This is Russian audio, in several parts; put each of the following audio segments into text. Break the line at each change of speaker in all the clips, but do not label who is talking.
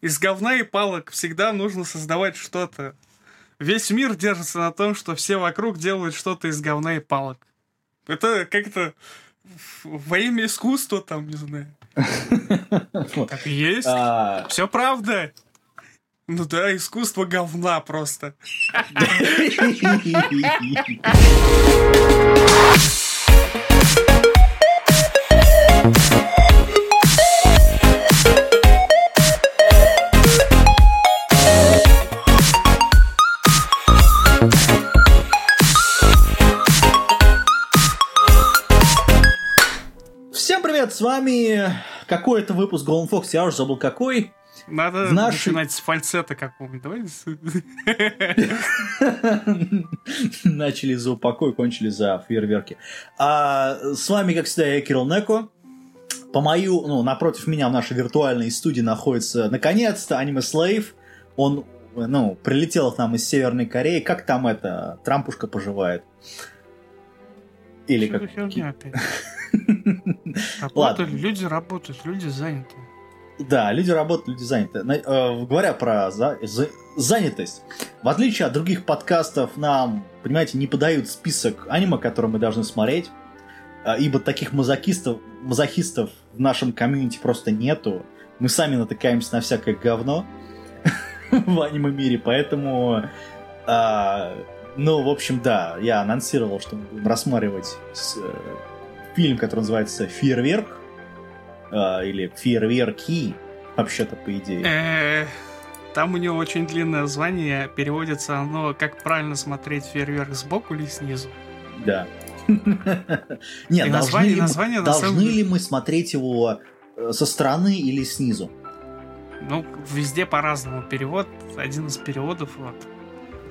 Из говна и палок всегда нужно создавать что-то. Весь мир держится на том, что все вокруг делают что-то из говна и палок. Это как-то во имя искусства там, не знаю. Так и есть.
А,
Все правда. Ну да, искусство говна просто.
с вами какой-то выпуск Golden Fox, я уже забыл какой.
Надо
В нашей-
начинать с фальцета какого-нибудь. Давай.
Начали за упокой, кончили за фейерверки. А, с вами, как всегда, я Кирилл Неко. По мою, ну, напротив меня в нашей виртуальной студии находится, наконец-то, Аниме Слейв. Он, ну, прилетел к нам из Северной Кореи. Как там это, Трампушка поживает? Или
Что
как...
опять?
Ладно.
Работали, люди работают, люди заняты.
Да, люди работают, люди заняты. Э, говоря про за- за- занятость, в отличие от других подкастов, нам, понимаете, не подают список аниме, которые мы должны смотреть, э, ибо таких мазохистов, мазохистов в нашем комьюнити просто нету. Мы сами натыкаемся на всякое говно в аниме-мире, поэтому... э, ну, в общем, да, я анонсировал, что мы будем рассматривать э, фильм, который называется «Фейерверк», э, или «Фейерверки», вообще-то, по идее.
Э, Там у него очень длинное название, переводится оно как правильно смотреть фейерверк сбоку или снизу.
Да. Нет, должны, ли, мы- смотреть его э, со стороны или снизу?
Ну, везде по-разному перевод. Один из переводов, вот.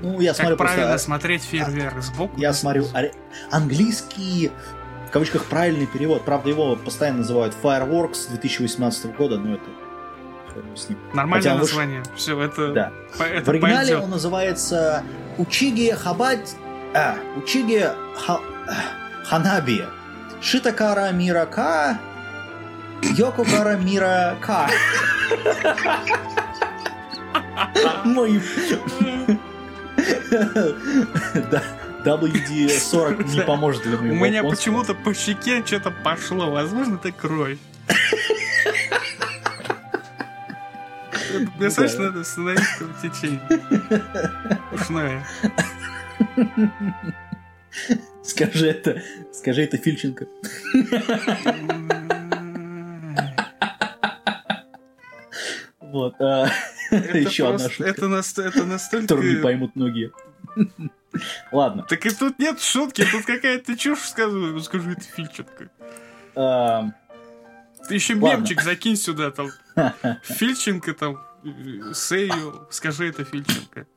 Ну, я
Как
смотрю
правильно
просто...
смотреть фейерверк сбоку.
Я смотрю
снизу.
аре- английский, в кавычках, правильный перевод. Правда, его постоянно называют Fireworks 2018 года, но это... с ним.
Нормальное
хотя он выш-
название. Все, это,
Да.
по- это
В оригинале
пойдет.
он называется Учиги Хабать... А, Учиги Ха... Ханаби. Шитакара Мирака... Йококара Мирака. Мой... Да, WD-40 не поможет для
У
моего
меня
японского.
почему-то по щеке что-то пошло. Возможно, это кровь. Представляешь,
Да.
надо остановить кровотечение. Ушное.
Скажи это, скажи это Фильченко. Вот. а,
Это
Еще одна шутка,
это настолько...
которую не поймут многие. Ладно.
Так и тут нет шутки, тут какая-то чушь сказываю. Скажу, это Фильченко.
а,
Ты еще мемчик закинь сюда, там. Фильченко, там, Сею, скажи, это Фильченко.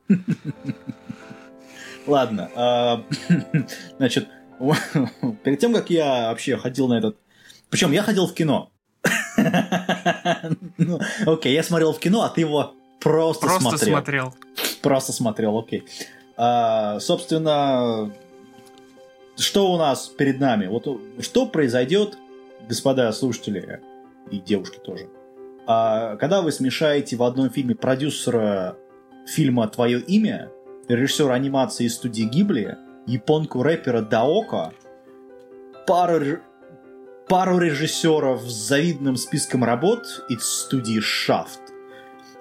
Ладно. а, Значит, перед тем, как я вообще ходил на этот... Причем я ходил в кино. Ну, Окей, я смотрел в кино, а ты его просто
Просто
смотрел.
смотрел.
Просто смотрел, окей. А, собственно, что у нас перед нами? Вот что произойдет, господа слушатели и девушки тоже, а, когда вы смешаете в одном фильме продюсера фильма «Твое имя», режиссера анимации студии Гибли, японку-рэпера Даоко, пару, ре- пару режиссеров с завидным списком работ из студии Shaft,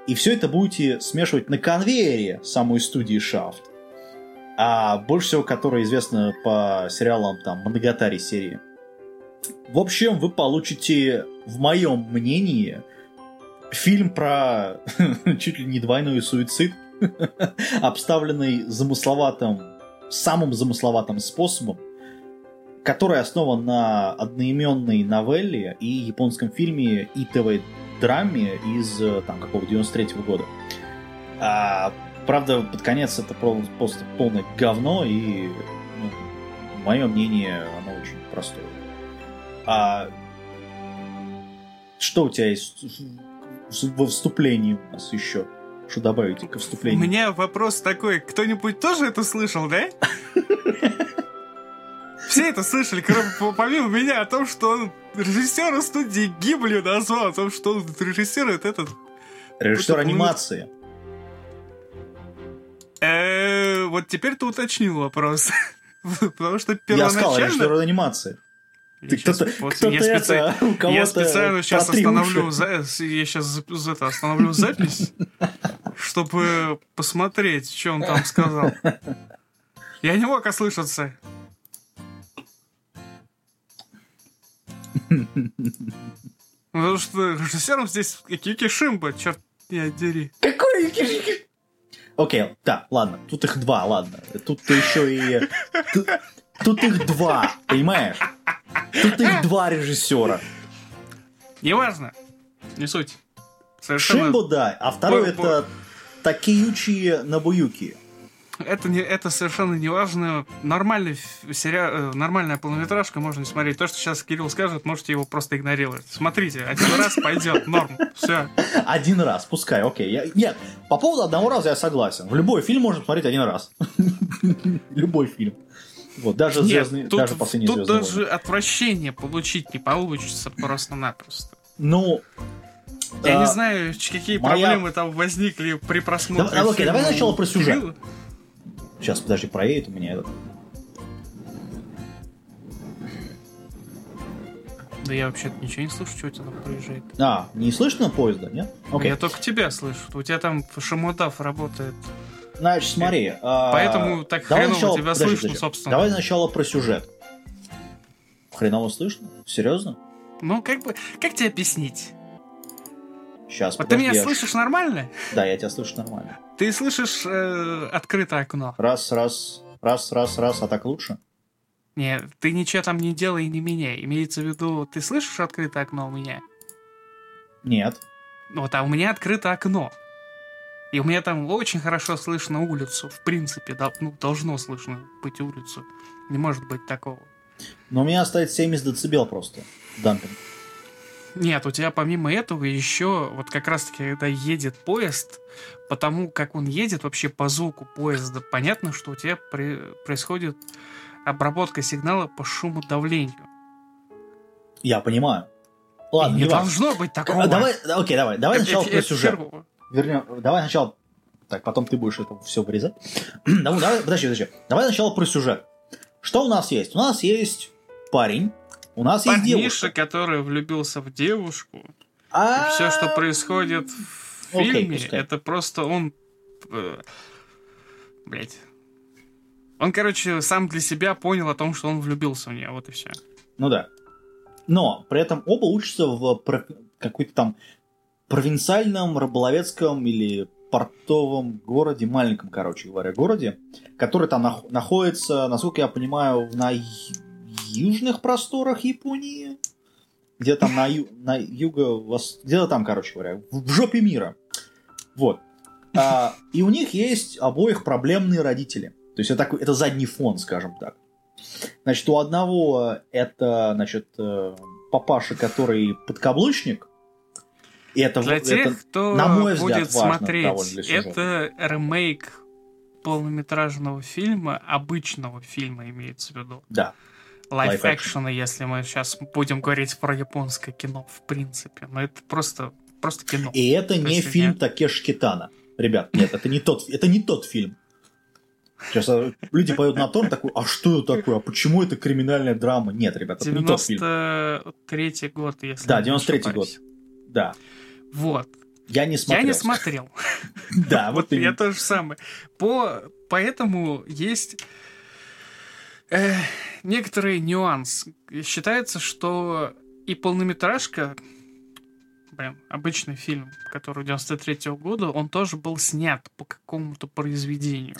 и все это будете смешивать на конвейере самой студии Shaft. А больше всего, которая известна по сериалам там Моногатари серии. В общем, вы получите, в моем мнении, фильм про чуть ли не двойной суицид, обставленный замысловатым, самым замысловатым способом, который основан на одноименной новелле и японском фильме и ТВ-драме из э, там какого 93 года. А, правда, под конец это про- просто полное говно, и ну, мое мнение, оно очень простое. А что у тебя есть во вступлении у нас еще? Что добавить
У
вступлению?
меня вопрос такой, кто-нибудь тоже это слышал, да? Все это слышали, кроме, по- помимо меня, о том, что он режиссера студии Гибли назвал, о том, что он режиссирует этот
Режиссер анимации.
Э, вот теперь ты уточнил вопрос. Потому что
Я сказал,
первоначально...
режиссер анимации.
Я
Ты кто-то, кто-то
я специально-
это,
Я специально сейчас остановлю, за- я сейчас это, остановлю запись, чтобы посмотреть, что он там сказал. Я не мог ослышаться. Потому что режиссером здесь Кики Шимба, черт меня дери.
Какой кишки? Окей, да, ладно, тут их два, ладно. Тут еще и... Тут, тут их два, понимаешь? Тут их два режиссера.
Неважно. Не суть. Совершенно...
Шимбо, да, а второй
Бо-
это Такеючи Набуюки.
Это, не, это совершенно не важно. Нормальный сериал, э, нормальная полнометражка можно смотреть. То, что сейчас Кирилл скажет, можете его просто игнорировать. Смотрите, один раз пойдет, норм. Все.
Один раз, пускай, окей. Я- нет, по поводу одного раза я согласен. В любой фильм можно смотреть один раз. Любой фильм. Вот, даже
Нет,
звездный,
тут,
даже последний
тут
звездный
даже отвращение получить не получится просто-напросто.
Ну,
Я
а,
не знаю, какие
моя-
проблемы там возникли при просмотре.
Давай, окей, давай сначала про сюжет. Сейчас, подожди, проедет у меня этот.
Да я вообще-то ничего не слышу, что у тебя там проезжает.
А, не слышно поезда, нет? Окей.
Я только тебя слышу. У тебя там шамодав работает.
Значит, смотри. а,
Поэтому так
давай
хреново
сначала-
тебя
подожди,
слышно,
подожди.
собственно.
Давай сначала про сюжет. Хреново слышно? Серьезно?
Ну, как бы, как тебе объяснить?
Сейчас,
Вот ты
подожди,
меня
я-
слышишь нормально?
Да, я тебя слышу нормально.
Ты слышишь э, открытое окно?
Раз, раз, раз, раз, раз, а так лучше?
Не, ты ничего там не делай и не меняй. Имеется в виду, ты слышишь открытое окно у меня?
Нет.
Вот, а у меня открыто окно. И у меня там очень хорошо слышно улицу. В принципе, дол- ну, должно слышно быть улицу. Не может быть такого.
Но у меня стоит 70 децибел просто. Дампинг.
Нет, у тебя помимо этого еще, вот как раз-таки, когда едет поезд, потому как он едет вообще по звуку поезда, понятно, что у тебя при- происходит обработка сигнала по шумодавлению.
Я понимаю. Ладно,
не
не
должно быть такого.
А, Давай, окей, давай, давай
Это-
сначала
это-
про
это
сюжет.
херово.
Вернем, давай сначала. Так, потом ты будешь это все вырезать. давай, давай, подожди, подожди. Давай сначала про сюжет. Что у нас есть? У нас есть парень, у нас есть
Парниша,
девушка.
который влюбился в девушку,
А,
все, что происходит в фильме,
пускай.
это просто он... Блять. Он, короче, сам для себя понял о том, что он влюбился в нее, вот и все.
Ну да. Но при этом оба учатся в про- какой-то там провинциальном, рыболовецком или портовом городе, маленьком, короче говоря, городе, который там нах- находится, насколько я понимаю, на южных просторах Японии. Где там на, ю- на юго... Где-то там, короче говоря, в жопе мира. Вот. А, и у них есть обоих проблемные родители. То есть это, это задний фон, скажем так. Значит, у одного это, значит, э, папаша, который подкаблучник. И это,
Для
это-
тех, кто
на мой взгляд,
будет
важно
смотреть, это ремейк полнометражного фильма, обычного фильма имеется в виду.
Да.
Live
live
action а, если мы сейчас будем говорить про японское кино, в принципе. Но это просто, просто кино.
И это
То
не
есть
фильм
нет.
Такеши Китана. Ребят, нет, это не тот, это не тот фильм. Сейчас э, люди поют на том, такой, а что это такое, а почему это криминальная драма? Нет, ребят, это не тот фильм.
93 год, если
Да,
я не
93 год. Да,
Вот.
я не смотрел.
Я не смотрел.
Да,
Вот я
именно.
то же самое. По, поэтому есть э, некоторый нюанс. Считается, что и полнометражка, блин, обычный фильм, который 93 года, он тоже был снят по какому-то произведению.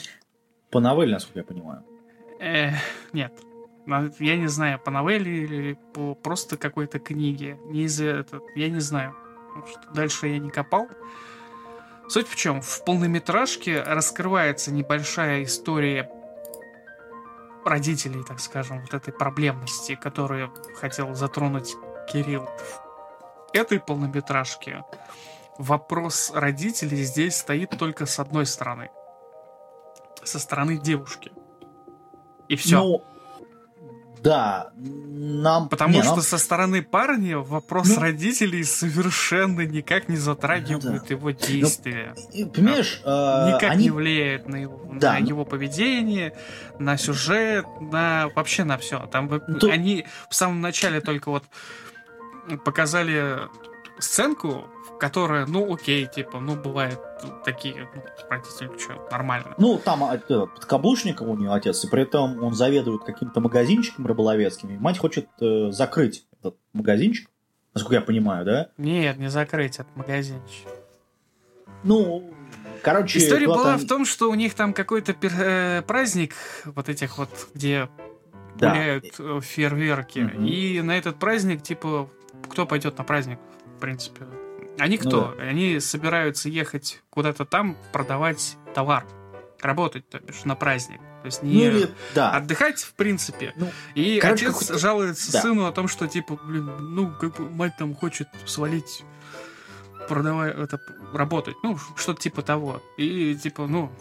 По новелле, насколько я понимаю.
Э, нет. Я не знаю, по новелле или по просто какой-то книге. Не из этого, я не знаю. Что дальше я не копал. Суть в чем? В полнометражке раскрывается небольшая история родителей, так скажем, вот этой проблемности, которую хотел затронуть Кирилл. В этой полнометражке вопрос родителей здесь стоит только с одной стороны. Со стороны девушки. И все.
Ну, Да, нам...
Потому
не,
что
нам-
со стороны парня вопрос
Ну-
родителей совершенно никак не затрагивает
Ну да.
его действия.
И, Понимаешь, э,
никак
они...
не влияет на его,
Да,
на
ну-
его поведение, на сюжет, на вообще на все. Там
То-
они в самом начале только вот показали сценку, в которой, ну окей, типа, ну бывает такие, ну, родители, что, нормально.
Ну, там а, это, подкаблучник у нее отец, и при этом он заведует каким-то магазинчиком рыболовецким, и мать хочет э, закрыть этот магазинчик, насколько я понимаю, да?
Нет, не закрыть этот магазинчик.
Ну, короче...
История была
они-
в том, что у них там какой-то пер- э, праздник, вот этих вот, где
Да.
гуляют э, фейерверки.
Мгм.
И на этот праздник, типа, кто пойдет на праздник, принципе? Они
Ну
кто? Они собираются ехать куда-то там продавать товар. Работать, то бишь, на праздник. То есть
Ну,
не
или... Да.
отдыхать, в принципе.
Ну,
И
короче,
отец
какой-то-
жалуется
Да.
сыну о том, что, типа, блин, ну, как бы мать там хочет свалить, продавая это, работать. Ну, что-то типа того. И, типа, ну,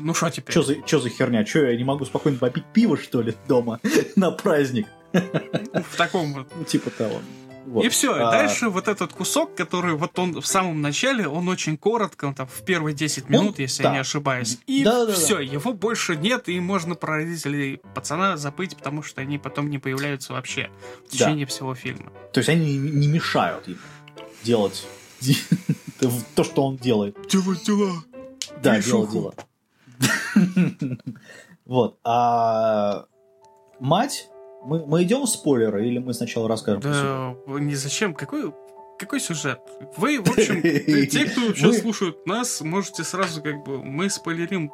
ну что теперь?
Что за, чё за херня? Че, я не могу спокойно попить пиво, что ли, дома на праздник?
Ну, В таком вот.
Ну, типа того. Вот.
И все.
А,
Дальше вот этот кусок, который вот он в самом начале, он очень коротко, он там в первые 10 минут, если
да.
я не ошибаюсь. И
Да-да-да.
все, его больше нет, и можно про родителей пацана забыть, потому что они потом не появляются вообще в
Да.
течение всего фильма.
То есть они не, мешают ему делать то, что он делает.
Делать дела.
Да, дело дело. Вот. А мать, мы, мы идем в спойлеры или мы сначала расскажем?
Да, не зачем, какой, какой сюжет? Вы, в общем, те, кто сейчас слушают нас, можете сразу как бы, мы спойлерим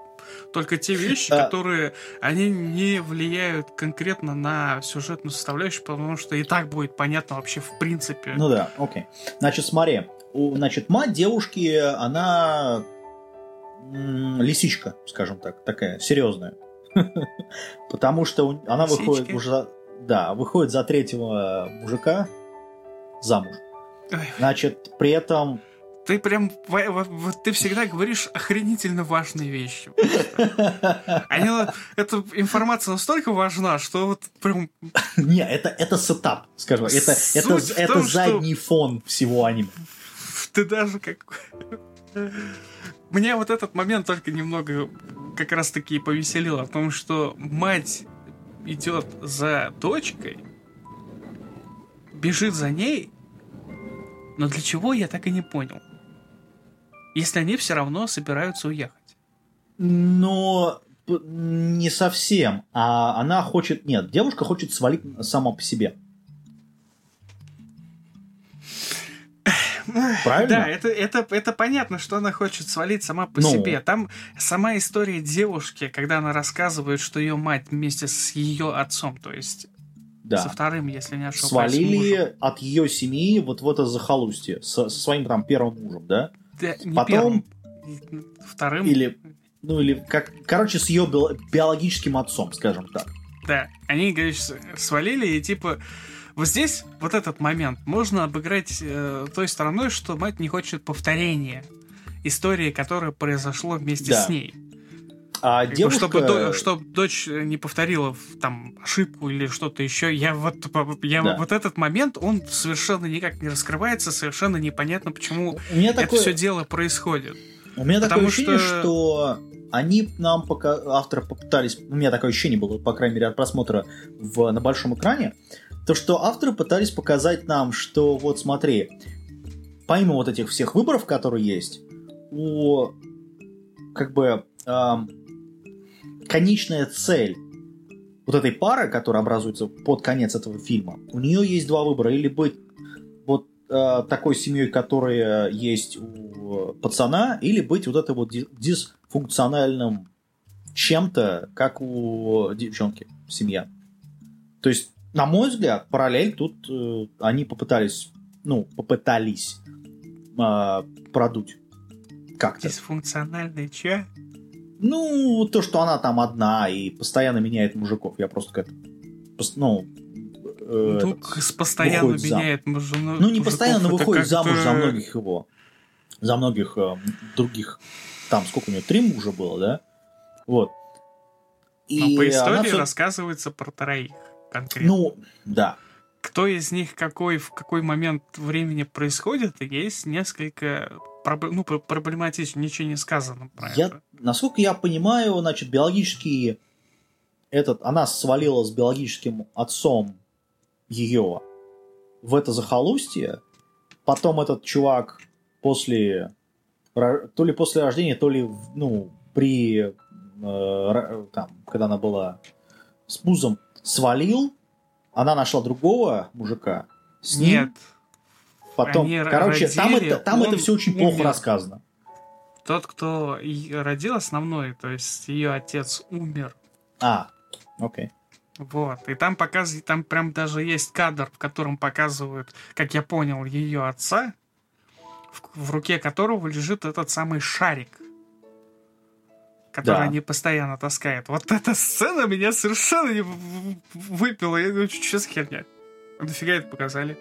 только те вещи, которые, они не влияют конкретно на сюжетную составляющую, потому что и так будет понятно вообще в принципе.
Ну да, окей. Значит, смотри. Значит, мать девушки, она лисичка, скажем так, такая серьезная. Потому что она выходит уже... Да, выходит за третьего мужика замуж. Значит, при этом...
Ты прям, во- во- вот ты всегда говоришь охренительно важные вещи. Они, эта информация настолько важна, что вот прям
Не, это, это сетап, скажем. Это, это, это задний фон всего аниме.
ты даже как... Меня вот этот момент только немного как раз таки повеселил, о том, что мать идет за дочкой, бежит за ней, но для чего я так и не понял. Если они все равно собираются уехать.
Но не совсем. А она хочет... Нет, девушка хочет свалить сама по себе. Правильно?
Да, это, это, это понятно, что она хочет свалить сама по
Ну.
себе. Там сама история девушки, когда она рассказывает, что ее мать вместе с ее отцом, то есть
Да.
со вторым, если не ошибаюсь, мужем.
Свалили от ее семьи вот в это захолустье со, со своим там первым мужем, да?
Да, не
Потом-
первым, вторым.
Или, ну или как, короче, с ее биологическим отцом, скажем так.
Да, они, говоришь, свалили, и типа... Вот здесь, вот этот момент, можно обыграть э, той стороной, что мать не хочет повторения истории, которое произошло вместе
Да.
с ней.
А
Как
девушка...
Чтобы, до- чтоб дочь не повторила там ошибку или что-то еще. Я вот, я
Да.
вот этот момент, он совершенно никак не раскрывается, совершенно непонятно, почему
У меня
это
такое,
все дело происходит.
у меня такое
потому
ощущение,
что-
что... они нам пока авторы попытались, у меня такое ощущение было, по крайней мере, от просмотра в, на большом экране, то что авторы пытались показать нам, что вот смотри, помимо вот этих всех выборов, которые есть, у как бы ам, конечная цель вот этой пары, которая образуется под конец этого фильма, у нее есть два выбора. Или быть вот э, такой семьей, которая есть у пацана, или быть вот этой вот ди- дисфункциональным чем-то, как у девчонки, семья. То есть, на мой взгляд, параллель тут э, они попытались, ну, попытались э, продуть как-то.
Дисфункциональный че?
Ну, то, что она там одна и постоянно меняет мужиков. Я просто как пос- ну, э,
Ну,
этот,
с- постоянно
выходит зам-
меняет мужину-
ну, не постоянно
это
выходит
как-то-
замуж за многих его, за многих э, других, там сколько у нее, три мужа было, да? Вот.
Но по
она
истории
всё-
рассказывается про троих. Конкретно.
Ну, да.
Кто из них какой в какой момент времени происходит, есть несколько ну, проблематично, ничего не сказано про
я,
это.
Насколько я понимаю, значит, биологический этот, она свалила с биологическим отцом ее в это захолустье, потом этот чувак после то ли после рождения, то ли ну при э, там, когда она была с пузом, свалил, она нашла другого мужика. С ним,
Нет.
Потом,
Они
короче,
родили,
там это, там это
он
все очень
умер.
плохо рассказано.
Тот, кто родил основной, то есть ее отец умер.
А, окей.
Вот. И там показывают, там прям даже есть кадр, в котором показывают, как я понял, ее отца, в, в руке которого лежит этот самый шарик, который
Да.
они постоянно таскают. Вот эта сцена меня совершенно не выпила. Я думаю, что за херня? Нафига это показали?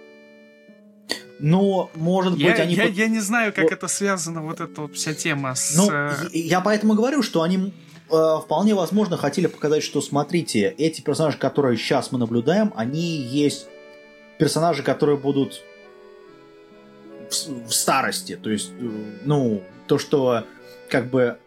Но, может быть,
Я,
они...
я, я не знаю, как
Вот.
это связано, вот эта вот вся тема с...
Ну,
э,
я поэтому говорю, что они э, вполне возможно хотели показать, что, смотрите, эти персонажи, которые сейчас мы наблюдаем, они есть персонажи, которые будут в, в старости. То есть, э, ну, то, что как бы...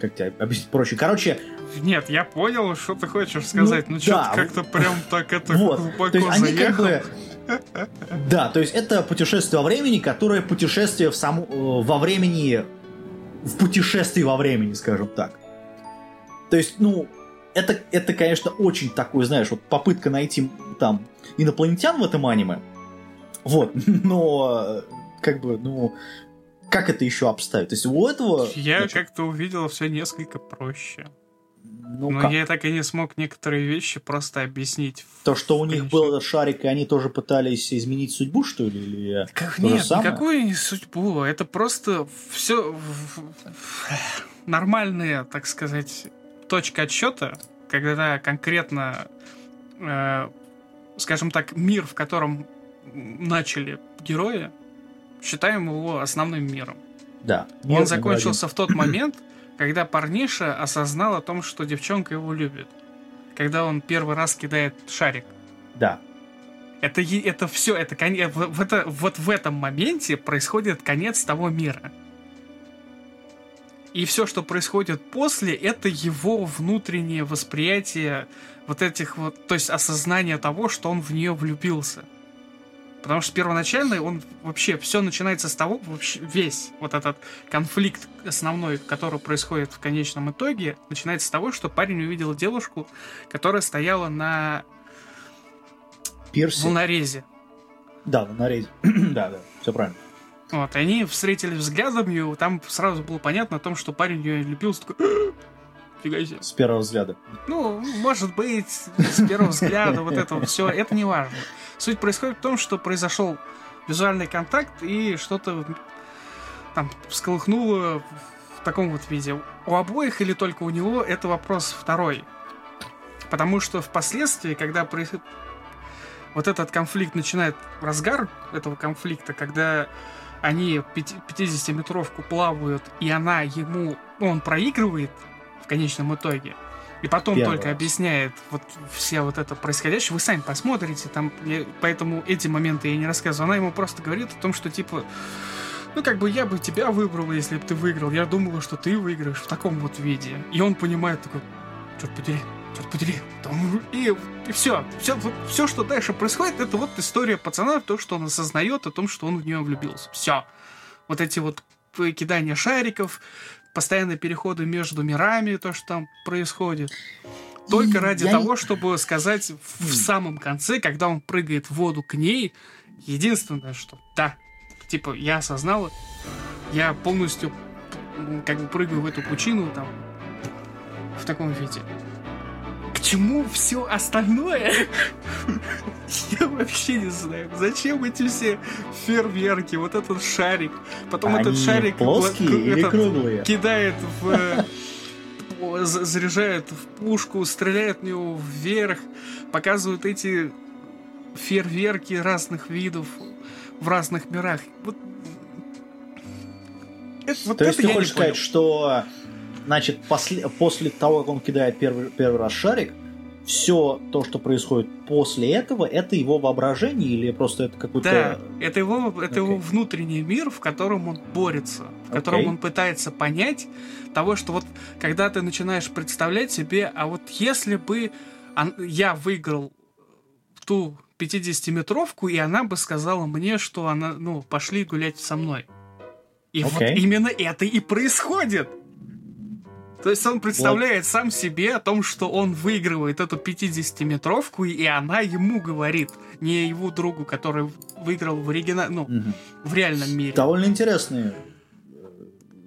Как тебе объяснить проще? Короче,
Нет, я понял, что ты хочешь сказать. Ну, что-то
да,
как-то прям так это
вот.
глубоко
То есть они как
заехал.
бы... Да, то есть это путешествие во времени, которое путешествие в сам... э, во времени... В путешествии во времени, скажем так. То есть, ну, это, это, конечно, очень такой, знаешь, вот попытка найти там инопланетян в этом аниме. Вот, но э, как бы, ну, как это еще обставить? То есть у этого...
Я
значит,
как-то увидел все несколько проще.
ну,
Но
как?
я так и не смог некоторые вещи просто объяснить.
То, что у них был шарик, и они тоже пытались изменить судьбу, что ли? Или...
Как нет, никакой не судьбу. Это просто все нормальная, так сказать, точка отсчета, когда конкретно, э, скажем так, мир, в котором начали герои, считаем его основным миром.
Да.
Он
Мир
закончился в тот момент, когда парниша осознал о том, что девчонка его любит. Когда он первый раз кидает шарик.
Да.
Это, это все, это, в, в это, вот в этом моменте происходит конец того мира. И все, что происходит после, это его внутреннее восприятие вот этих вот, то есть осознание того, что он в нее влюбился. Потому что первоначально он вообще все начинается с того, вообще весь вот этот конфликт основной, который происходит в конечном итоге, начинается с того, что парень увидел девушку, которая стояла на
Пирси.
волнорезе.
Да, на нарезе. да, да, все правильно.
Вот, и они встретились взглядом, и там сразу было понятно о том, что парень ее любил, такой, «А, фига себе.
С первого взгляда.
Ну, может быть, с первого взгляда, вот это все, это не важно. Суть происходит в том, что произошел визуальный контакт, и что-то там всколыхнуло в таком вот виде. У обоих или только у него, это вопрос второй. Потому что впоследствии, когда происходит вот этот конфликт начинает разгар этого конфликта, когда они 50-метровку плавают, и она ему, он проигрывает конечном итоге, и потом
Первый
только объясняет вот все вот это происходящее, вы сами посмотрите, там, я- поэтому эти моменты я не рассказываю. Она ему просто говорит о том, что типа, ну как бы я бы тебя выбрал, если бы ты выиграл. Я думала, что ты выиграешь в таком вот виде. И он понимает такой, черт подери, черт подери. Там, И, все, все, все, что дальше происходит, это вот история пацана, то, что он осознает о том, что он в нее влюбился. Все. Вот эти вот кидания шариков, постоянные переходы между мирами, то, что там происходит. Только
И
ради
я
того, чтобы сказать в, самом конце, когда он прыгает в воду к ней, единственное, что да, типа, я осознала, я полностью как бы прыгаю в эту пучину там в таком виде. К чему все остальное? Я вообще не знаю. Зачем эти все фейерверки, вот этот шарик, потом
Они
этот шарик
плоские
этот,
круглые?
кидает в э, заряжает в пушку, стреляет в него вверх, показывают эти фейерверки разных видов в разных мирах. Вот, это, вот
То есть
это
ты
я не
хочешь сказать, что значит, после, после того, как он кидает первый, первый раз шарик, все то, что происходит после этого, это его воображение или просто это какой-то...
Да, это его, это okay. его внутренний мир, в котором он борется, в котором okay. он пытается понять того, что вот когда ты начинаешь представлять себе, а вот если бы я выиграл ту 50-метровку, и она бы сказала мне, что она, ну, пошли гулять со мной. И okay. вот именно это и происходит. То есть он представляет вот. сам себе о том, что он выигрывает эту 50-метровку, и она ему говорит, не его другу, который выиграл в оригинале, ну, угу. в реальном мире.
Довольно интересные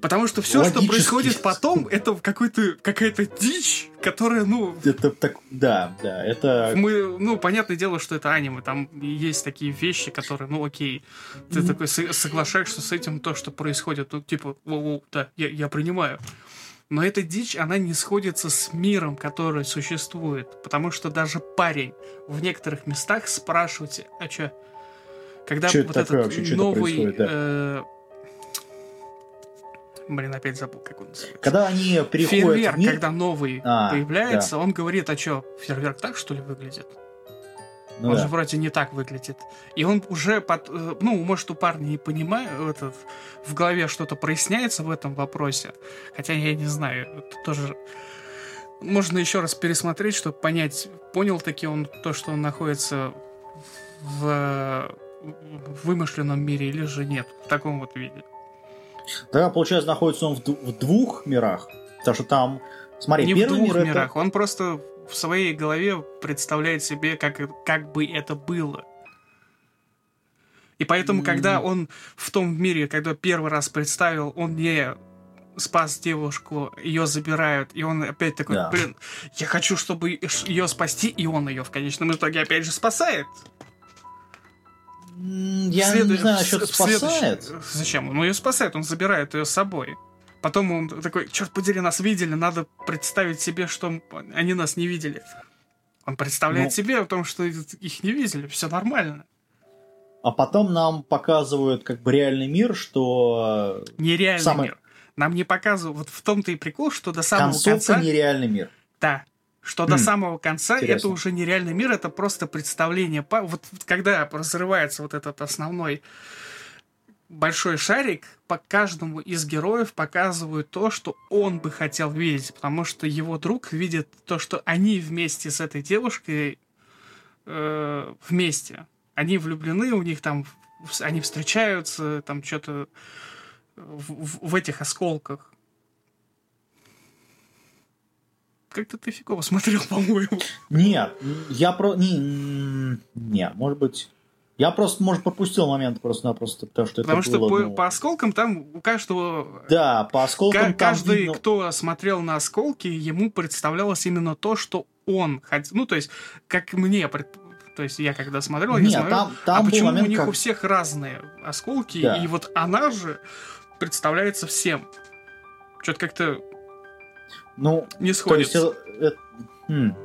Потому что все, что происходит потом, это какой-то какая-то дичь, которая, ну...
Это так, да, да, это...
Мы, ну, понятное дело, что это аниме, там есть такие вещи, которые, ну, окей, ты mm-hmm. такой соглашаешься с этим, то, что происходит, ну, типа, о, да, я, я принимаю. Но эта дичь, она не сходится с миром, который существует, потому что даже парень в некоторых местах спрашивает, а что, когда
что
вот
этот вообще, новый... Да. Э,
Блин, опять забыл, как он называется.
Когда они переходят
Фейерверк,
в мир...
когда новый а, появляется, да. он говорит, а что, фейерверк так, что ли, выглядит? Ну, он да. же вроде не так выглядит. И он уже, под, э, ну, может, у парня не понимает, этот, в голове что-то проясняется в этом вопросе. Хотя я не знаю, это тоже можно еще раз пересмотреть, чтобы понять, понял таки он то, что он находится в, в вымышленном мире или же нет, в таком вот виде.
Да, получается, находится он в, в двух мирах. Потому что там, смотри,
Не в двух
мир
мирах,
это...
он просто в своей голове представляет себе, как, как бы это было. И поэтому, mm. когда он в том мире, когда первый раз представил, он не спас девушку, ее забирают, и он опять такой, да. блин, я хочу, чтобы ее спасти, и он ее в конечном итоге опять же спасает.
Я След... не знаю насчет спасает.
Зачем? Он ее спасает, он забирает ее с собой. Потом он такой, черт подери, нас видели, надо представить себе, что они нас не видели. Он представляет ну, себе о том, что их не видели, все нормально.
А потом нам показывают как бы реальный мир, что...
Нереальный самый... мир. Нам не показывают... Вот в том-то и прикол, что до самого
Концовка
конца...
нереальный мир.
Да что до самого конца Интересно. это уже нереальный мир, это просто представление. Вот когда разрывается вот этот основной большой шарик, по каждому из героев показывают то, что он бы хотел видеть, потому что его друг видит то, что они вместе с этой девушкой э, вместе. Они влюблены, у них там они встречаются, там что-то в, в, в этих осколках. Как-то ты фигово смотрел, по-моему.
Нет, я про... Не, не, может быть... Я просто, может, пропустил момент просто-напросто, потому что
потому
это
что
было,
по,
ну...
по осколкам там у каждого...
Да, по осколкам
К- Каждый,
видно...
кто смотрел на осколки, ему представлялось именно то, что он хотел... Ну, то есть, как мне... То есть, я когда смотрел,
Нет,
я смотрел,
там, там
а почему
момент,
у них
как...
у всех разные осколки,
да.
и вот она же представляется всем. Что-то как-то
ну,
не сходится.
То есть, это, хм.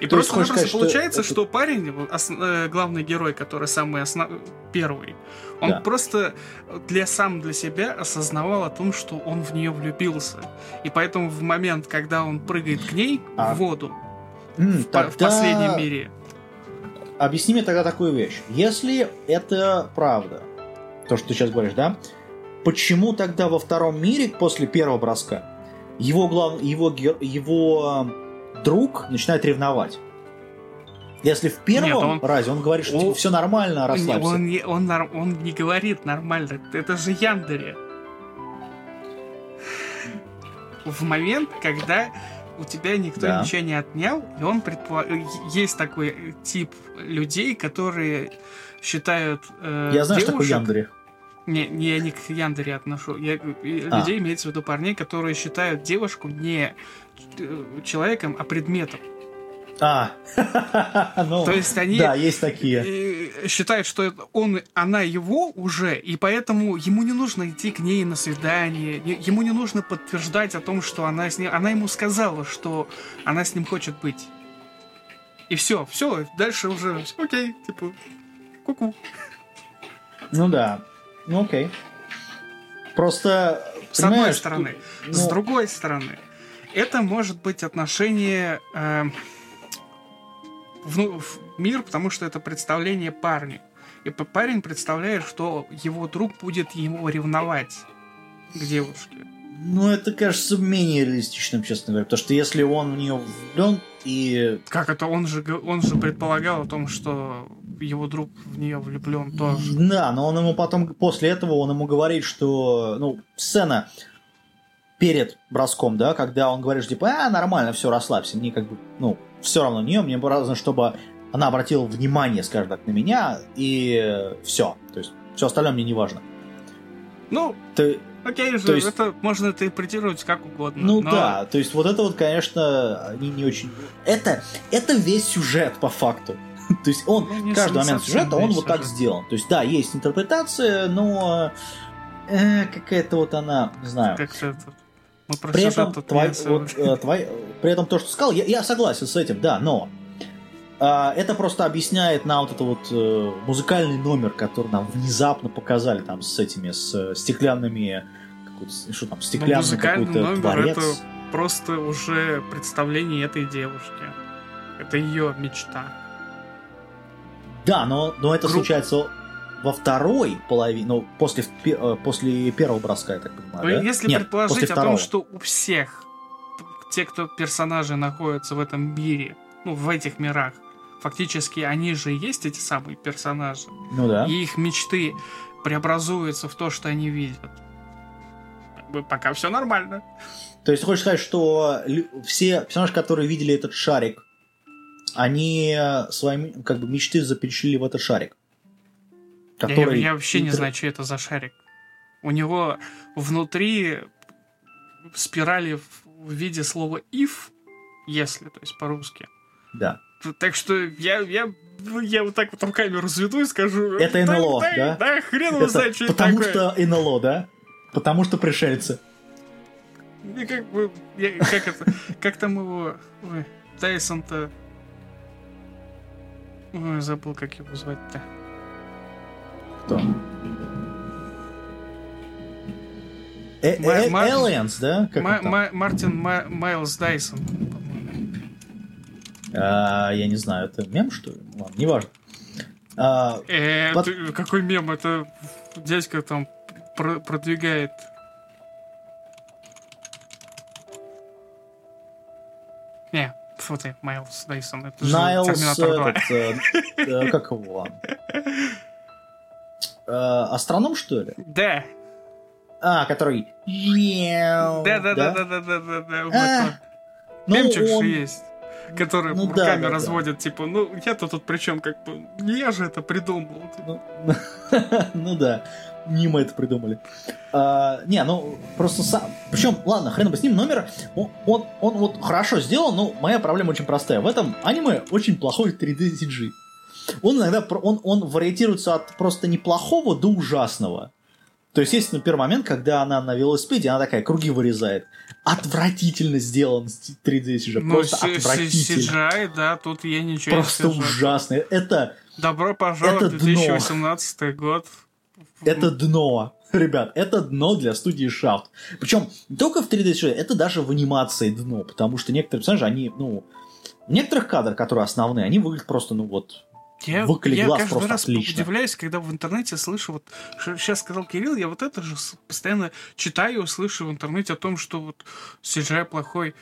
И То просто, сказать, получается, что, что парень, ос, э, главный герой, который самый основ... первый, он да. просто для сам для себя осознавал о том, что он в нее влюбился. И поэтому в момент, когда он прыгает к ней а. в воду,
mm,
в, тогда... в последнем мире.
Объясни мне тогда такую вещь. Если это правда, то, что ты сейчас говоришь, да, почему тогда во втором мире после первого броска его, глав... его, его друг начинает ревновать. Если в первом Нет, он... разе он говорит, что типа, все нормально, расслабься.
Он, не, он, он, он не говорит нормально. Это же Яндере. В момент, когда у тебя никто да. ничего не отнял, и он предполаг... Есть такой тип людей, которые считают э,
Я знаю,
девушек...
что такое Яндере.
Не, не я не к Яндере отношу. Я, а. Людей имеется в виду парней, которые считают девушку не э, человеком, а предметом.
А,
ну, то есть они
да, есть такие.
Э, считают, что он, она его уже, и поэтому ему не нужно идти к ней на свидание, ему не нужно подтверждать о том, что она с ним, она ему сказала, что она с ним хочет быть. И все, все, дальше уже, окей, типа, куку. -ку.
Ну да. Ну окей. Просто...
С одной стороны. Ну... С другой стороны, это может быть отношение... Э, в, в мир, потому что это представление парня. И парень представляет, что его друг будет ему ревновать к девушке.
Ну, это кажется менее реалистичным, честно говоря. Потому что если он в нее влюблен и...
Как это? Он же, он же предполагал о том, что его друг в нее влюблен тоже.
Да, но он ему потом, после этого, он ему говорит, что... Ну, сцена перед броском, да, когда он говорит, что, типа, а, нормально, все, расслабься, мне как бы, ну, все равно нее, мне важно, чтобы она обратила внимание, скажем так, на меня, и все. То есть, все остальное мне не важно.
Ну, Ты... окей, то есть... это можно интерпретировать как угодно.
Ну но... да, то есть вот это вот, конечно, они не очень... Это, это весь сюжет, по факту. То есть он, ну, каждый момент сюжета, он вот так сделан. То есть да, есть интерпретация, но э, какая-то вот она, не знаю. Как-то мы про при этом, твой, вот, э, твой, при этом то, что сказал, я, я согласен с этим, да, но э, это просто объясняет нам вот этот вот э, музыкальный номер, который нам внезапно показали там с этими, с э, стеклянными, что там, стеклянный какой-то номер дворец. это
просто уже представление этой девушки. Это ее мечта.
Да, но, но это Групп... случается во второй половине, ну, после, э, после первого броска, я так понимаю,
ну, да? Если Нет, предположить о том, что у всех, те, кто персонажи находятся в этом мире, ну, в этих мирах, фактически они же и есть эти самые персонажи.
Ну да.
И их мечты преобразуются в то, что они видят. Пока все нормально.
То есть хочешь сказать, что все персонажи, которые видели этот шарик, они свои как бы мечты запечатлели в этот шарик?
который... Я, я вообще не знаю, что это за шарик. У него внутри спирали в виде слова if, если, то есть по-русски.
Да.
Так что я, я, я вот так вот руками разведу и скажу...
Это НЛО, да? Да,
да хрен его знает, что это
Потому что НЛО, да? Потому что пришельцы.
И как бы... Я, как это... Как там его... Тайсон-то... Ой, забыл, как его звать-то.
Кто? Э, э, да?
Мартин Майлз Дайсон.
А, я не знаю, это мем, что ли? Ладно, неважно.
А, э, какой мем? Это дядька там продвигает фу ты, Майлз Дайсон. Это
Найлс, этот, э, как его? Э, астроном, что ли?
Да.
А, который...
Да, да, да, да, да, да, да, да. А, ну, Мемчик он... же есть который ну, руками да, да, разводит, да. типа, ну, я-то тут при чем, как бы, не я же это придумал.
Ну, ну да, не мы это придумали. А, не, ну, просто сам... Причем, ладно, хрен бы с ним, номер, он, он, он вот хорошо сделан, но моя проблема очень простая. В этом аниме очень плохой 3D CG. Он иногда он, он вариатируется от просто неплохого до ужасного. То есть есть, например, момент, когда она на велосипеде, она такая круги вырезает. Отвратительно сделан 3D CGI. Ну, просто отвратительно.
CGI, да, тут я ничего
просто не Просто ужасно. Это...
Добро пожаловать в 2018 дно. год.
Это дно. Ребят, это дно для студии Shaft. Причем не только в 3D CGI, это даже в анимации дно, потому что некоторые персонажи, они, ну, в некоторых кадрах, которые основные, они выглядят просто, ну вот,
я, Выколи я глаз каждый раз отлично. удивляюсь, когда в интернете слышу, вот сейчас сказал Кирилл, я вот это же постоянно читаю, слышу в интернете о том, что вот CGI плохой.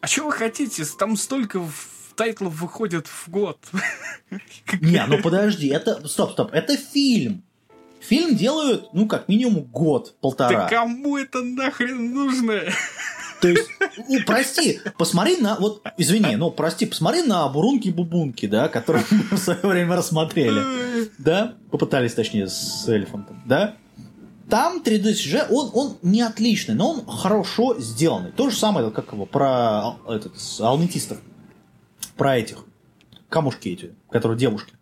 А что вы хотите? Там столько тайтлов выходит в год.
Не, ну подожди, это... Стоп, стоп, это фильм. Фильм делают, ну, как минимум год, полтора.
Да кому это нахрен нужно?
То есть, ну, прости, посмотри на, вот, извини, ну, прости, посмотри на бурунки-бубунки, да, которые мы в свое время рассмотрели, да, попытались, точнее, с эльфом, да, там 3D CG, он, он не отличный, но он хорошо сделанный. То же самое, как его, про этот, алментистов, про этих, камушки эти, которые девушки.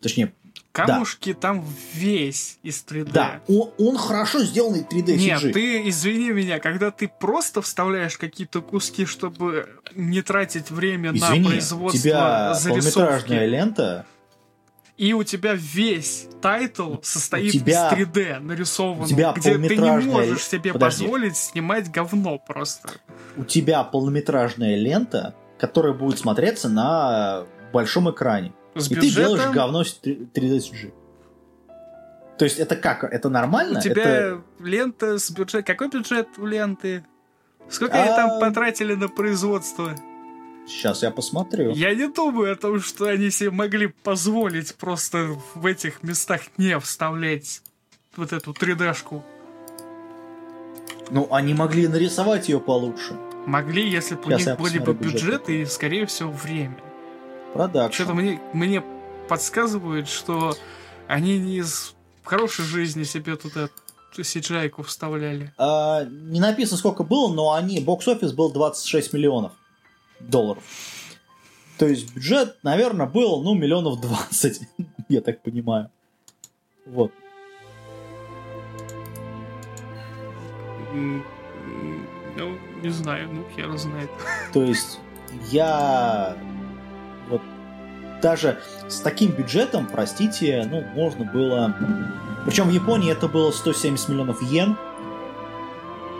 Точнее,
Камушки да. там весь из 3D.
Да, он, он хорошо сделанный 3D
Нет, CG. ты, извини меня, когда ты просто вставляешь какие-то куски, чтобы не тратить время извини, на производство тебя зарисовки.
лента,
и у тебя весь тайтл состоит тебя, из 3D нарисованного, тебя где ты не можешь себе Подожди. позволить снимать говно просто.
У тебя полнометражная лента, которая будет смотреться на большом экране.
С
и ты делаешь говно 3D CG. То есть это как? Это нормально?
У тебя
это...
лента с бюджетом. Какой бюджет у ленты? Сколько а... они там потратили на производство?
Сейчас я посмотрю.
Я не думаю о том, что они себе могли позволить просто в этих местах не вставлять вот эту 3D-шку.
Ну, они могли нарисовать ее получше.
Могли, если бы у них были бы бюджет и, скорее всего, время.
Продакшн.
Что-то мне, мне подсказывает, что они не из хорошей жизни себе туда CGI вставляли.
А, не написано, сколько было, но они, box office был 26 миллионов долларов. То есть бюджет, наверное, был, ну, миллионов 20, я так понимаю. Вот.
Ну, не знаю, ну, хер знает.
То есть я даже с таким бюджетом, простите, ну, можно было... Причем в Японии это было 170 миллионов йен.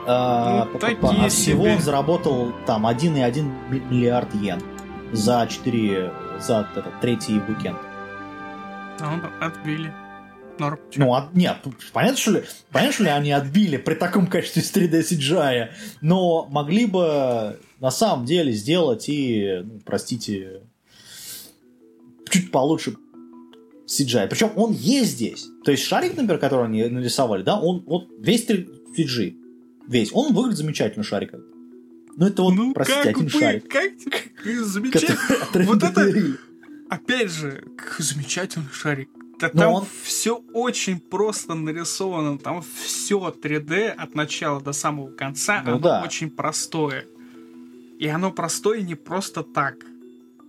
А, ну, а, а всего себе. он заработал там 1,1 миллиард йен за 4, за этот, третий уикенд.
А, отбили. Норм.
Ну, от, нет, понятно, что ли, понятно, что ли они отбили при таком качестве 3D CGI, но могли бы на самом деле сделать и, ну, простите, чуть получше CGI. Причем он есть здесь. То есть шарик, например, который они нарисовали, да, он вот весь CG, весь, он выглядит замечательно, шарик. Ну, это вот, ну, простите, один бы, шарик.
Как, как замечательно. Вот это, опять же, замечательный шарик. Да там он... все очень просто нарисовано, там все 3D от начала до самого конца, ну, оно да. очень простое. И оно простое не просто так.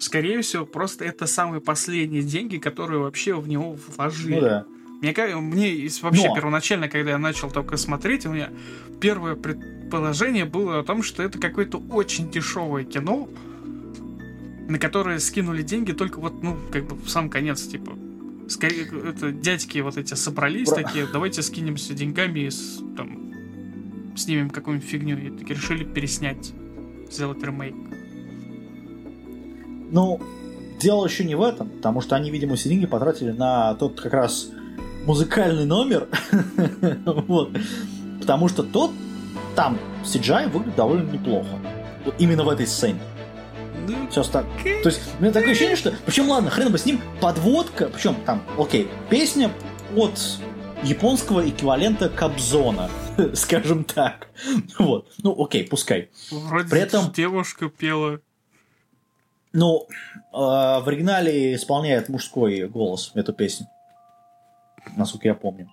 Скорее всего, просто это самые последние деньги, которые вообще в него вложили. Ну, да. Мне, мне вообще Но... первоначально, когда я начал только смотреть, у меня первое предположение было о том, что это какое-то очень дешевое кино, на которое скинули деньги только вот, ну, как бы в сам конец, типа, скорее, это дядьки вот эти собрались Бра... такие, давайте скинемся деньгами и с, там, снимем какую-нибудь фигню. И таки решили переснять, сделать ремейк.
Ну, дело еще не в этом, потому что они, видимо, все деньги потратили на тот как раз музыкальный номер. вот. Потому что тот там CGI выглядит довольно неплохо. Именно в этой сцене. Ну, Все так. То есть, у меня такое ощущение, что... Причем, ладно, хрен бы с ним, подводка, причем там, окей, песня от японского эквивалента Кобзона, скажем так. Вот. Ну, окей, пускай.
Вроде При этом... девушка пела.
Ну, э, в оригинале исполняет мужской голос эту песню. Насколько я помню.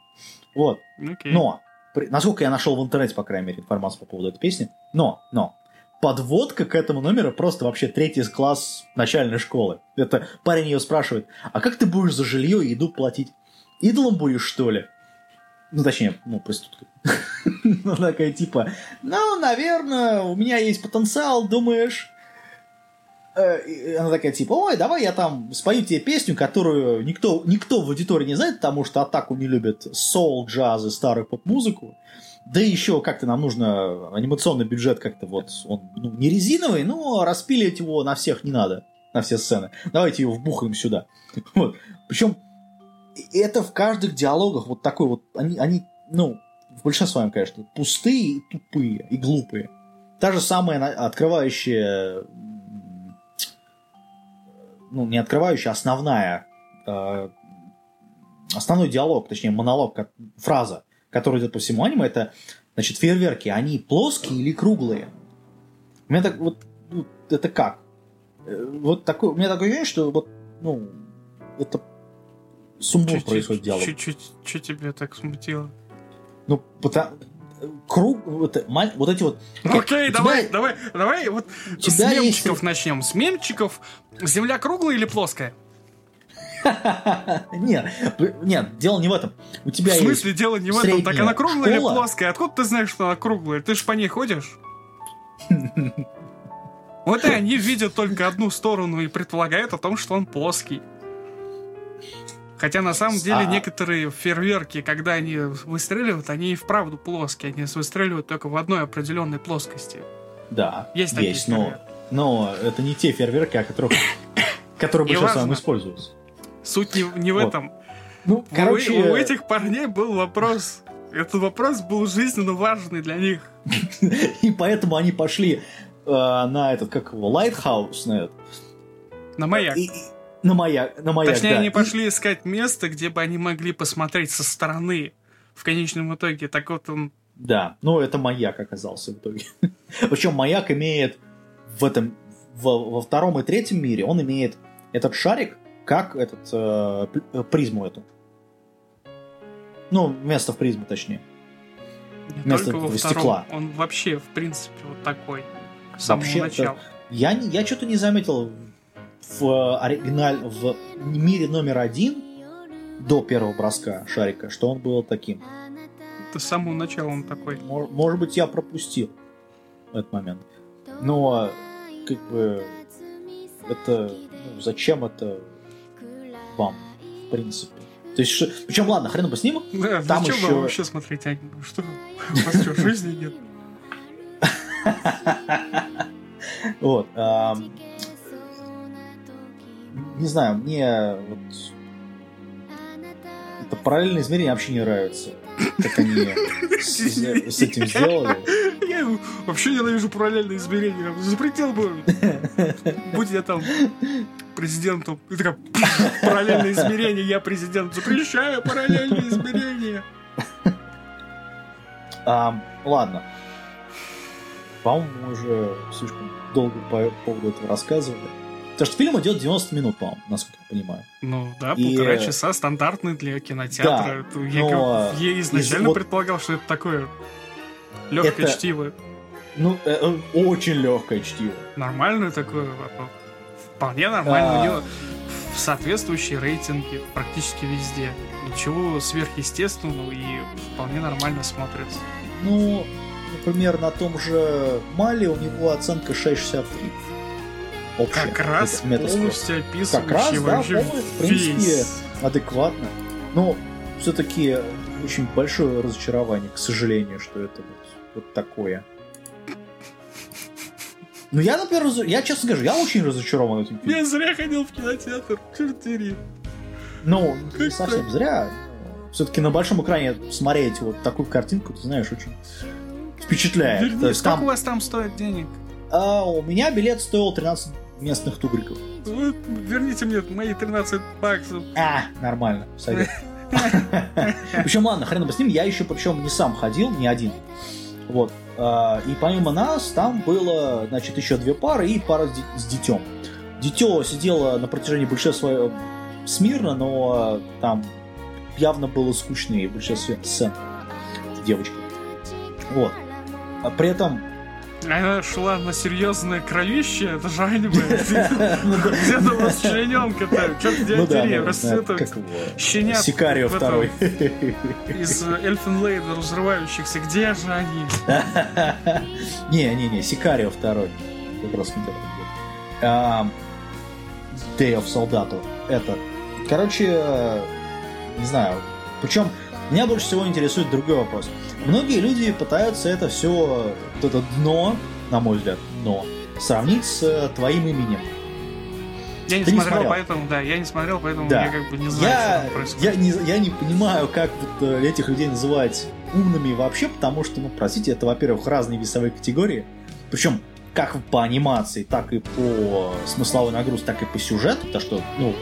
Вот. Okay. Но, при, насколько я нашел в интернете, по крайней мере, информацию по поводу этой песни. Но, но, подводка к этому номеру просто вообще третий класс начальной школы. Это парень ее спрашивает, а как ты будешь за жилье и еду платить? Идолом будешь, что ли? Ну, точнее, ну, проституткой. ну, такая типа, ну, наверное, у меня есть потенциал, думаешь? Э, она такая типа, ой, давай я там спою тебе песню, которую никто, никто в аудитории не знает, потому что атаку не любят соул, джаз и старую поп-музыку. Да еще как-то нам нужно анимационный бюджет как-то вот, он ну, не резиновый, но распилить его на всех не надо, на все сцены. Давайте его вбухаем сюда. Вот. Причем это в каждых диалогах вот такой вот, они, они ну, в большинстве своем, конечно, пустые тупые, и глупые. Та же самая открывающая, ну, не открывающая, а основная, э, основной диалог, точнее, монолог, фраза который идет по всему аниме, это, значит, фейерверки, они плоские или круглые? У меня так вот, ну, это как? Э, вот такой, у меня такое ощущение, что вот, ну, это сумбур происходит диалог.
Чуть-чуть, что тебе так смутило?
Ну, потому, круг, вот, вот эти вот...
Окей, okay, давай, тебя, давай, давай, вот с мемчиков есть... начнем. С мемчиков. Земля круглая или плоская?
Нет, нет, дело не в этом. У тебя
В смысле дело не в этом? Так она круглая или плоская? Откуда ты знаешь, что она круглая? Ты же по ней ходишь? Вот и они видят только одну сторону и предполагают о том, что он плоский. Хотя на самом деле а... некоторые фейерверки, когда они выстреливают, они и вправду плоские. Они выстреливают только в одной определенной плоскости.
Да, есть, есть но, но это не те фейерверки, о которых который
Не
большинством
важно.
используется.
Суть не, не в
Вот.
этом.
Ну, короче,
у, этих парней был вопрос. Этот вопрос был жизненно важный для них.
и поэтому они пошли э, на этот, как его, Lighthouse, на этот.
На маяк.
И- на маяк, на маяк,
Точнее,
да.
они пошли искать место, где бы они могли посмотреть со стороны. В конечном итоге, так вот он...
Да, ну это маяк оказался в итоге. Причем маяк имеет в этом, во, во втором и третьем мире, он имеет этот шарик, как этот э, э, призму эту. Ну, место в призму, точнее.
Не только во
стекла.
Он вообще, в принципе, вот такой. С самого
Вообще-то-
начала.
Я, я что-то не заметил в оригиналь в мире номер один до первого броска шарика, что он был таким.
Это с самого начала он такой.
Мо- Может быть, я пропустил этот момент. Но, как бы, это... ну, зачем это вам, в принципе? То есть, что- причем, ладно, хрен бы с ним.
Да,
Там
зачем
еще-
вам вообще смотреть аниме? Что? У вас что, жизни нет?
Вот. Не знаю, мне вот это параллельное измерение вообще не нравится. Как они с, с этим сделали.
Я вообще ненавижу параллельные измерения. Запретил бы. Будь я там президентом. И такая, параллельные измерения, я президент. Запрещаю параллельные измерения.
Ам, ладно. По-моему, мы уже слишком долго по поводу этого рассказывали. Потому что фильм идет 90 минут, по-моему, насколько я понимаю.
Ну да,
И-
полтора часа стандартный для кинотеатра. Это я,
но
я изначально
вот-
предполагал, что это такое легкое
Это-
чтиво.
Ну, э, э, очень легкое чтиво.
Нормальное такое. а, Вполне нормально.
А.
У него соответствующие рейтинги практически везде. Ничего сверхъестественного и вполне нормально смотрится.
Ну, например, на том же Мале у него оценка 6,63. Общая.
Как раз полностью описывающий
Как раз, да,
вообще
полностью, в принципе, адекватно. Но все-таки очень большое разочарование, к сожалению, что это вот, вот такое. Ну, я, например, разо- я честно скажу, я очень разочарован этим фильмом.
Я зря ходил в кинотеатр. Черт дери.
Ну, не
Как
совсем зря. Все-таки на большом экране смотреть вот такую картинку, ты знаешь, очень впечатляет.
Верни,
То есть
сколько
там,
у вас там стоит денег?
А, у меня билет стоил 13 местных тугриков.
Вы верните мне мои 13 баксов.
А, нормально, сойдет. Причем, ладно, хрен бы с ним, я еще причем не сам ходил, не один. Вот. А, И помимо нас там было, значит, еще две пары и пара с, детем. Дитё сидело на протяжении большинства своего смирно, но там явно было скучно и большинство сцен с девочкой. Вот. А при этом
Она шла на серьезное кровище, это же аниме. Где-то у вас раз
да,
это
как его?
щенят
Сикарио второй.
из Эльфенлейда разрывающихся, где же они?
Не-не-не, Сикарио второй. Как раз не так идет. А, Day of Soldato. Это. Короче, э, не знаю. Причем меня больше всего интересует другой вопрос. Многие люди пытаются это все, вот это дно, на мой взгляд, дно, сравнить с э, твоим именем.
Я не
Ты не
смотрел,
смотрел?
поэтому, да, я не смотрел, поэтому
Да.
я как бы не знаю,
Я,
что происходит.
я, не, я не понимаю, как вот, э, этих людей называть умными вообще, потому что, ну, простите, это, во-первых, разные весовые категории. Причем как по анимации, так и по смысловой нагрузке, так и по сюжету. То, что, ну,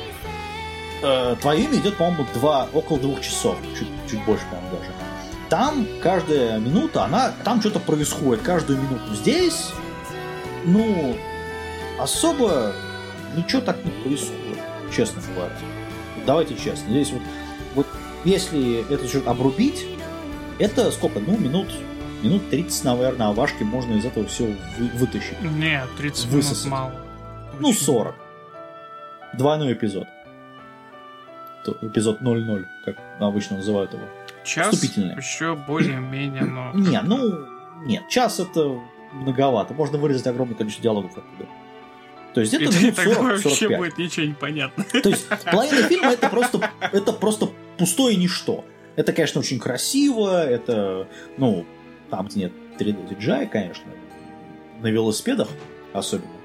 э, твое имя идет, по-моему, два, около двух часов. Чуть, чуть больше, по-моему, даже. Там каждая минута, она, там что-то происходит каждую минуту. Здесь, ну, особо ничего так не происходит, честно говоря. Давайте честно. Здесь вот, вот если этот сюжет обрубить, это сколько? Ну, минут, минут 30, наверное, авашки можно из этого все вытащить.
Нет, 30
Высосать.
минут мало.
Ну,
Очень.
40. Двойной эпизод. Эпизод 0-0, как обычно называют его.
Час еще более-менее, но...
Не, ну, нет, час это многовато. Можно вырезать огромное количество диалогов оттуда. То есть где-то минут
тогда вообще
40-45.
будет ничего не понятно.
То есть половина фильма это просто, это просто пустое ничто. Это, конечно, очень красиво, это, ну, там, где нет 3D CGI, конечно, на велосипедах особенно.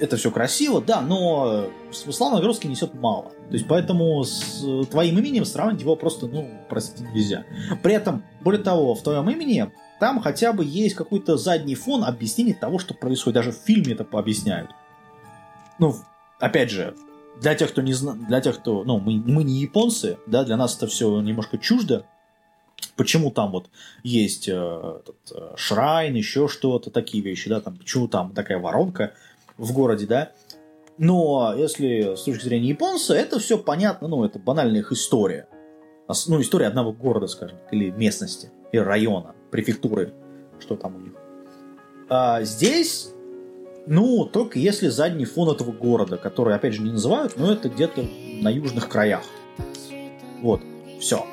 Это все красиво, да, но смысла нагрузки несет мало. То есть поэтому с твоим именем сравнить его просто, ну, простите, нельзя. При этом, более того, в твоем имени там хотя бы есть какой-то задний фон объяснения того, что происходит. Даже в фильме это пообъясняют. Ну, опять же, для тех, кто не знает, для тех, кто, ну, мы, мы не японцы, да, для нас это все немножко чуждо. Почему там вот есть э, этот, э, шрайн, еще что-то, такие вещи, да, там, почему там такая воронка в городе, да. Но если с точки зрения японца, это все понятно, ну, это банальная их история. Ну, история одного города, скажем, или местности, или района, префектуры, что там у них. А здесь, ну, только если задний фон этого города, который, опять же, не называют, но это где-то на южных краях. Вот, все.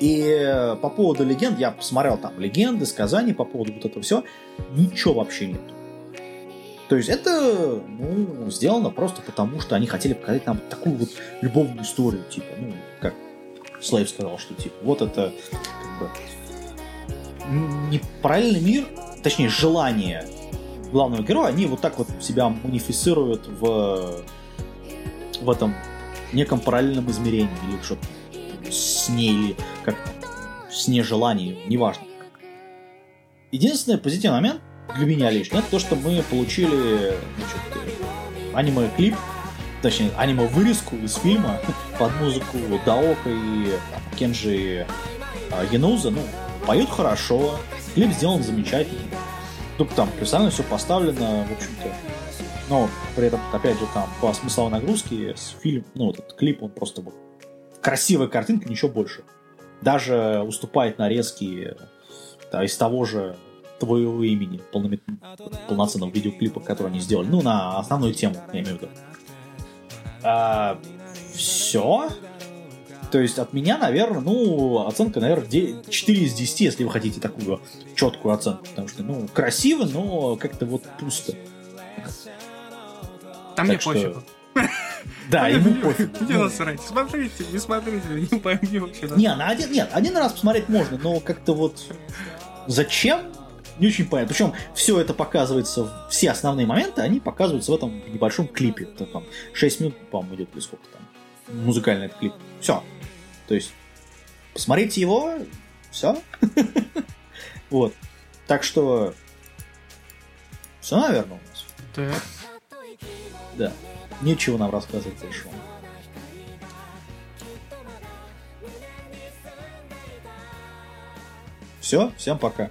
И по поводу легенд, я посмотрел там легенды, сказания по поводу вот этого все, ничего вообще нет. То есть это ну, сделано просто потому, что они хотели показать нам такую вот любовную историю, типа, ну, как Слейв сказал, что типа, вот это как бы не параллельный мир, точнее, желание главного героя, они вот так вот себя манифестируют в, в этом неком параллельном измерении или что-то сне или как сне желаний, неважно. Единственный позитивный момент, для меня лично, это то, что мы получили значит, аниме-клип, точнее, аниме-вырезку из фильма под музыку Даока и Кенджи а, Януза. Ну, поют хорошо, клип сделан замечательно. Тут там персонально все поставлено, в общем-то. Но при этом, опять же, там по смысловой нагрузке с фильм, ну, этот клип, он просто вот красивая картинка, ничего больше. Даже уступает нарезки да, из того же твоего имени, полномет... полноценного видеоклипа, который они сделали. Ну, на основную тему, я имею в виду. А, все. То есть от меня, наверное, ну, оценка, наверное, 4 из 10, если вы хотите такую четкую оценку. Потому что, ну, красиво, но как-то вот пусто.
Там мне пофигу.
Да, ему пофиг.
Мне насрать. Смотрите, не смотрите, не пойми вообще.
Не, на один, нет, один раз посмотреть можно, но как-то вот зачем? Не очень понятно. Причем все это показывается, все основные моменты, они показываются в этом небольшом клипе. Это, там 6 минут, по-моему, идет или сколько там. Музыкальный этот клип. Все. То есть, посмотрите его, все. Вот. Так что, все, наверное, у нас.
Да.
Да. Нечего нам рассказывать больше. Все, всем пока.